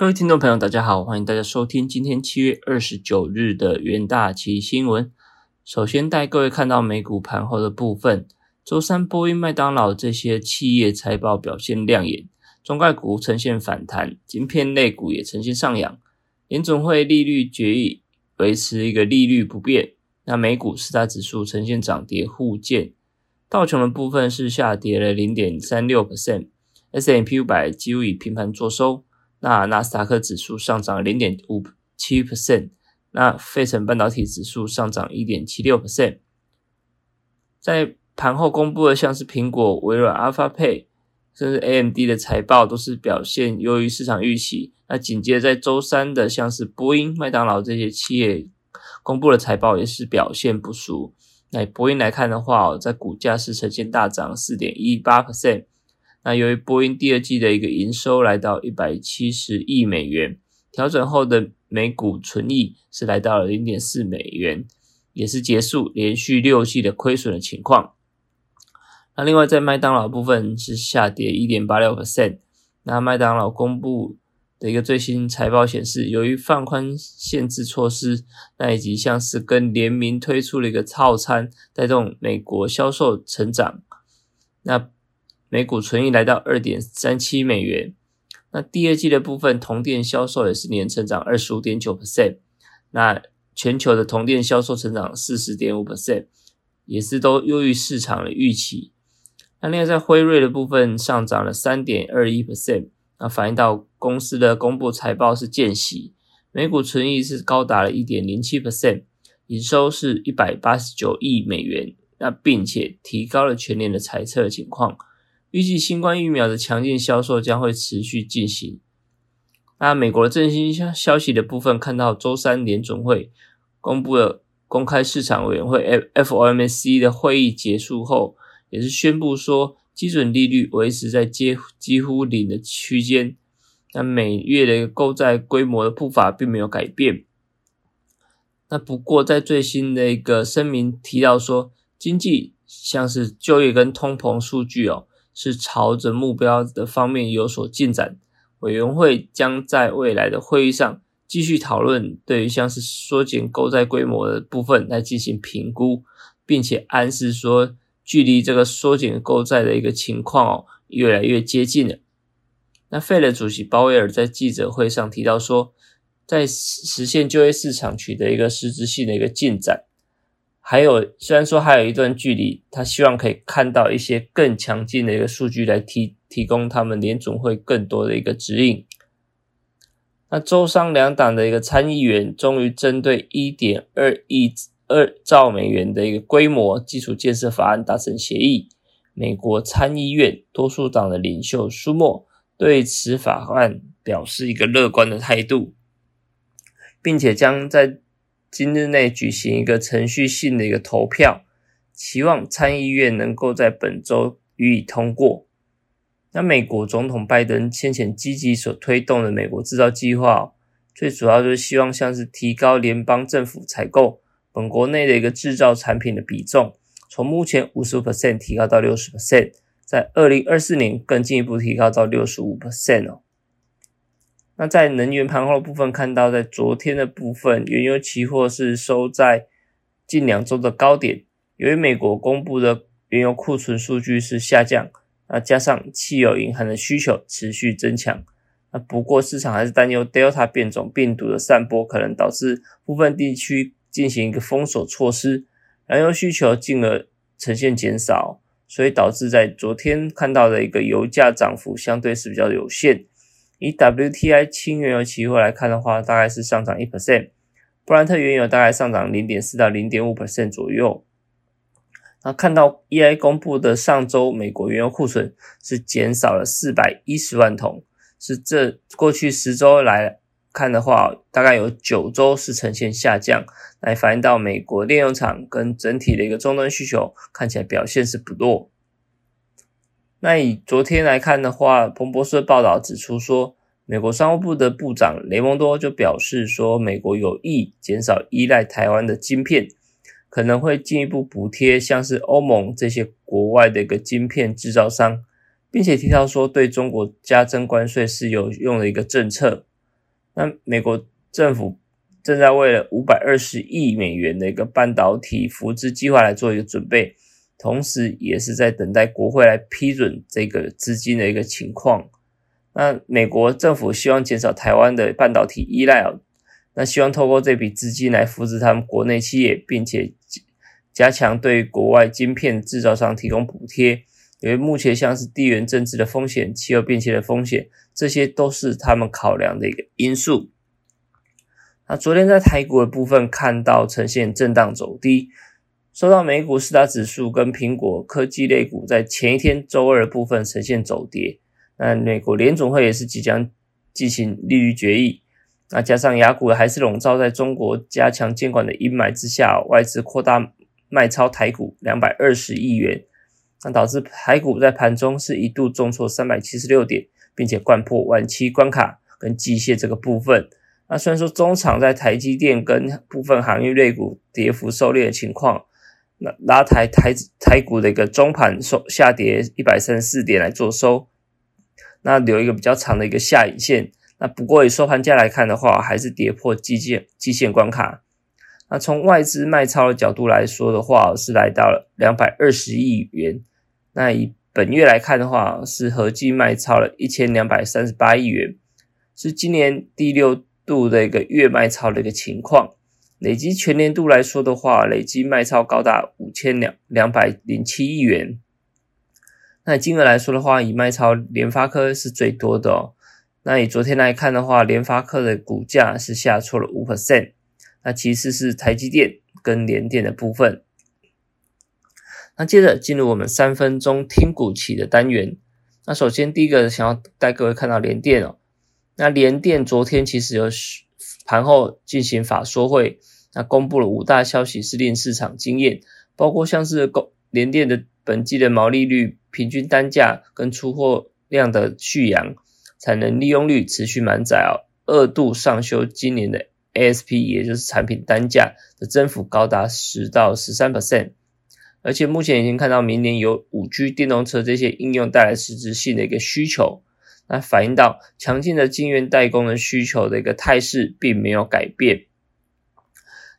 各位听众朋友，大家好，欢迎大家收听今天七月二十九日的元大旗新闻。首先带各位看到美股盘后的部分，周三波音、麦当劳这些企业财报表现亮眼，中概股呈现反弹，晶片类股也呈现上扬。联总会利率决议维持一个利率不变，那美股四大指数呈现涨跌互见，道琼的部分是下跌了零点三六 percent，S M P 五百几乎以平盘作收。那纳斯达克指数上涨零点五七 percent，那费城半导体指数上涨一点七六 percent。在盘后公布的像是苹果、微软、Alphabet，甚至 AMD 的财报都是表现优于市场预期。那紧接着在周三的像是波音、麦当劳这些企业公布的财报也是表现不俗。那波音来看的话，在股价是呈现大涨四点一八 percent。那由于波音第二季的一个营收来到一百七十亿美元，调整后的每股纯益是来到了零点四美元，也是结束连续六季的亏损的情况。那另外在麦当劳部分是下跌一点八六 percent。那麦当劳公布的一个最新财报显示，由于放宽限制措施，那以及像是跟联名推出了一个套餐，带动美国销售成长。那每股存益来到二点三七美元。那第二季的部分，同店销售也是年成长二十五点九 percent。那全球的同店销售成长四十点五 percent，也是都优于市场的预期。那另外在辉瑞的部分上涨了三点二一 percent，那反映到公司的公布财报是见喜，每股存益是高达了一点零七 percent，营收是一百八十九亿美元，那并且提高了全年的财测情况。预计新冠疫苗的强劲销售将会持续进行。那美国的振兴消消息的部分，看到周三联总会公布了公开市场委员会 FOMC 的会议结束后，也是宣布说基准利率维持在接几乎零的区间。那每月的一个购债规模的步伐并没有改变。那不过在最新的一个声明提到说，经济像是就业跟通膨数据哦。是朝着目标的方面有所进展。委员会将在未来的会议上继续讨论对于像是缩减购债规模的部分来进行评估，并且暗示说，距离这个缩减购债的一个情况哦越来越接近了。那费的主席鲍威尔在记者会上提到说，在实现就业市场取得一个实质性的一个进展。还有，虽然说还有一段距离，他希望可以看到一些更强劲的一个数据来提提供他们联总会更多的一个指引。那州商两党的一个参议员终于针对一点二亿二兆美元的一个规模基础建设法案达成协议。美国参议院多数党的领袖舒默对此法案表示一个乐观的态度，并且将在。今日内举行一个程序性的一个投票，期望参议院能够在本周予以通过。那美国总统拜登先前积极所推动的美国制造计划，最主要就是希望像是提高联邦政府采购本国内的一个制造产品的比重，从目前五十 percent 提高到六十 percent，在二零二四年更进一步提高到六十五 percent 哦。那在能源盘后部分，看到在昨天的部分，原油期货是收在近两周的高点。由于美国公布的原油库存数据是下降，那加上汽油银行的需求持续增强，那不过市场还是担忧 Delta 变种病毒的散播可能导致部分地区进行一个封锁措施，燃油需求进而呈现减少，所以导致在昨天看到的一个油价涨幅相对是比较有限。以 WTI 轻原油期货来看的话，大概是上涨一 percent，布兰特原油大概上涨零点四到零点五 percent 左右。那看到 EI 公布的上周美国原油库存是减少了四百一十万桶，是这过去十周来看的话，大概有九周是呈现下降，来反映到美国炼油厂跟整体的一个终端需求看起来表现是不弱。那以昨天来看的话，彭博社报道指出说，美国商务部的部长雷蒙多就表示说，美国有意减少依赖台湾的晶片，可能会进一步补贴像是欧盟这些国外的一个晶片制造商，并且提到说，对中国加征关税是有用的一个政策。那美国政府正在为了五百二十亿美元的一个半导体扶植计划来做一个准备，同时也是在等待国会来批准这个资金的一个情况。那美国政府希望减少台湾的半导体依赖哦，那希望透过这笔资金来扶持他们国内企业，并且加强对国外晶片制造商提供补贴。因为目前像是地缘政治的风险、气候变迁的风险，这些都是他们考量的一个因素。那昨天在台股的部分看到呈现震荡走低，受到美股四大指数跟苹果科技类股在前一天周二的部分呈现走跌。那美国联总会也是即将进行利率决议，那加上雅股还是笼罩在中国加强监管的阴霾之下，外资扩大卖超台股两百二十亿元。那导致台股在盘中是一度重挫三百七十六点，并且贯破晚期关卡跟机械这个部分。那虽然说中场在台积电跟部分航运类股跌幅收敛的情况，那拉抬台台股的一个中盘收下跌一百三十四点来做收，那留一个比较长的一个下影线。那不过以收盘价来看的话，还是跌破季线季线关卡。那从外资卖超的角度来说的话，是来到了两百二十亿元。那以本月来看的话，是合计卖超了一千两百三十八亿元，是今年第六度的一个月卖超的一个情况。累计全年度来说的话，累计卖超高达五千两两百零七亿元。那金额来说的话，以卖超联发科是最多的哦。那以昨天来看的话，联发科的股价是下挫了五 percent，那其次是台积电跟联电的部分。那接着进入我们三分钟听股期的单元。那首先第一个想要带各位看到联电哦。那联电昨天其实有盘后进行法说会，那公布了五大消息是令市场惊艳，包括像是公联电的本季的毛利率、平均单价跟出货量的续扬，产能利用率持续满载哦，二度上修今年的 ASP，也就是产品单价的增幅高达十到十三 percent。而且目前已经看到明年有五 G 电动车这些应用带来实质性的一个需求，那反映到强劲的晶圆代工的需求的一个态势并没有改变。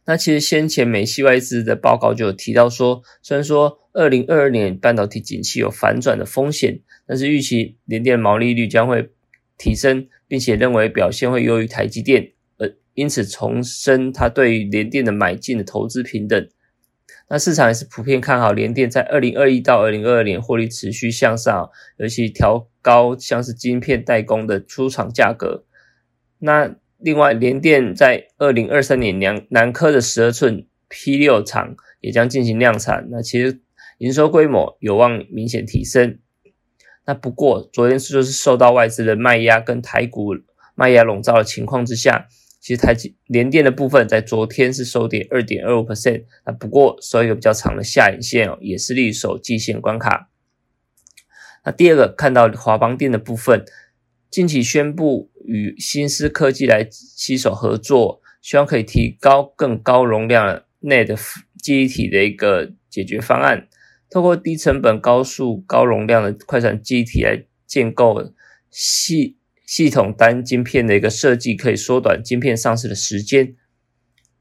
那其实先前美系外资的报告就有提到说，虽然说二零二二年半导体景气有反转的风险，但是预期联电的毛利率将会提升，并且认为表现会优于台积电，呃，因此重申他对于联电的买进的投资平等。那市场也是普遍看好联电在二零二一到二零二二年获利持续向上，尤其调高像是晶片代工的出厂价格。那另外，联电在二零二三年南南科的十二寸 P 六厂也将进行量产，那其实营收规模有望明显提升。那不过昨天是就是受到外资的卖压跟台股卖压笼罩的情况之下。其实台积联电的部分在昨天是收跌二点二五 percent，那不过收一个比较长的下影线哦，也是力守季线关卡。那第二个看到华邦电的部分，近期宣布与新思科技来携手合作，希望可以提高更高容量内的记忆体的一个解决方案，透过低成本、高速、高容量的快闪记忆体来建构系。系统单晶片的一个设计可以缩短晶片上市的时间。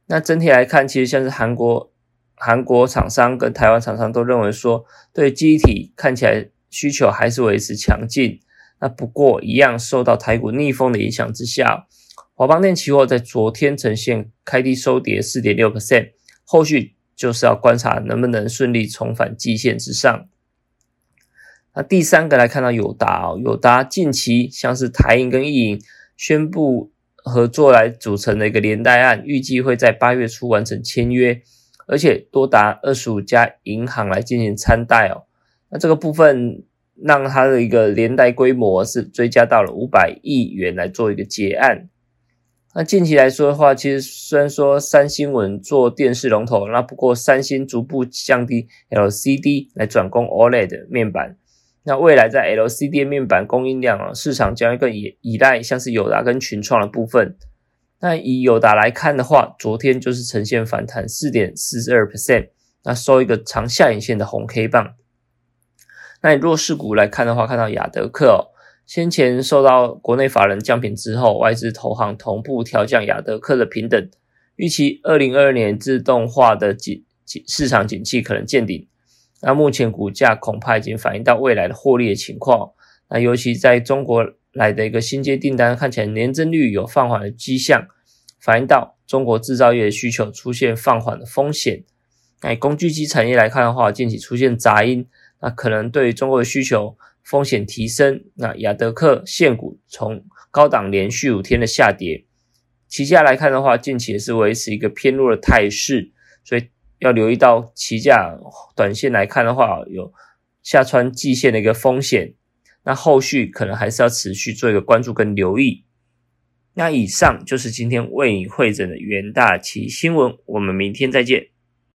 那整体来看，其实像是韩国、韩国厂商跟台湾厂商都认为说，对机体看起来需求还是维持强劲。那不过一样受到台股逆风的影响之下，华邦电期货在昨天呈现开低收跌四点六 percent，后续就是要观察能不能顺利重返季线之上。那第三个来看到友达哦，友达近期像是台银跟易银宣布合作来组成的一个连带案，预计会在八月初完成签约，而且多达二十五家银行来进行参贷哦。那这个部分让它的一个连带规模是追加到了五百亿元来做一个结案。那近期来说的话，其实虽然说三星稳做电视龙头，那不过三星逐步降低 LCD 来转攻 OLED 面板。那未来在 LCD 面板供应量啊，市场将会更依依赖像是友达跟群创的部分。那以友达来看的话，昨天就是呈现反弹四点四十二 percent，那收一个长下影线的红 K 棒。那以弱势股来看的话，看到亚德克哦，先前受到国内法人降品之后，外资投行同步调降亚德克的平等，预期二零二二年自动化的景景市场景气可能见顶。那目前股价恐怕已经反映到未来的获利的情况。那尤其在中国来的一个新接订单，看起来年增率有放缓的迹象，反映到中国制造业的需求出现放缓的风险。那工具机产业来看的话，近期出现杂音，那可能对于中国的需求。风险提升，那亚德克现股从高档连续五天的下跌，期价来看的话，近期也是维持一个偏弱的态势，所以要留意到期价短线来看的话，有下穿季线的一个风险，那后续可能还是要持续做一个关注跟留意。那以上就是今天为你会诊的元大旗新闻，我们明天再见。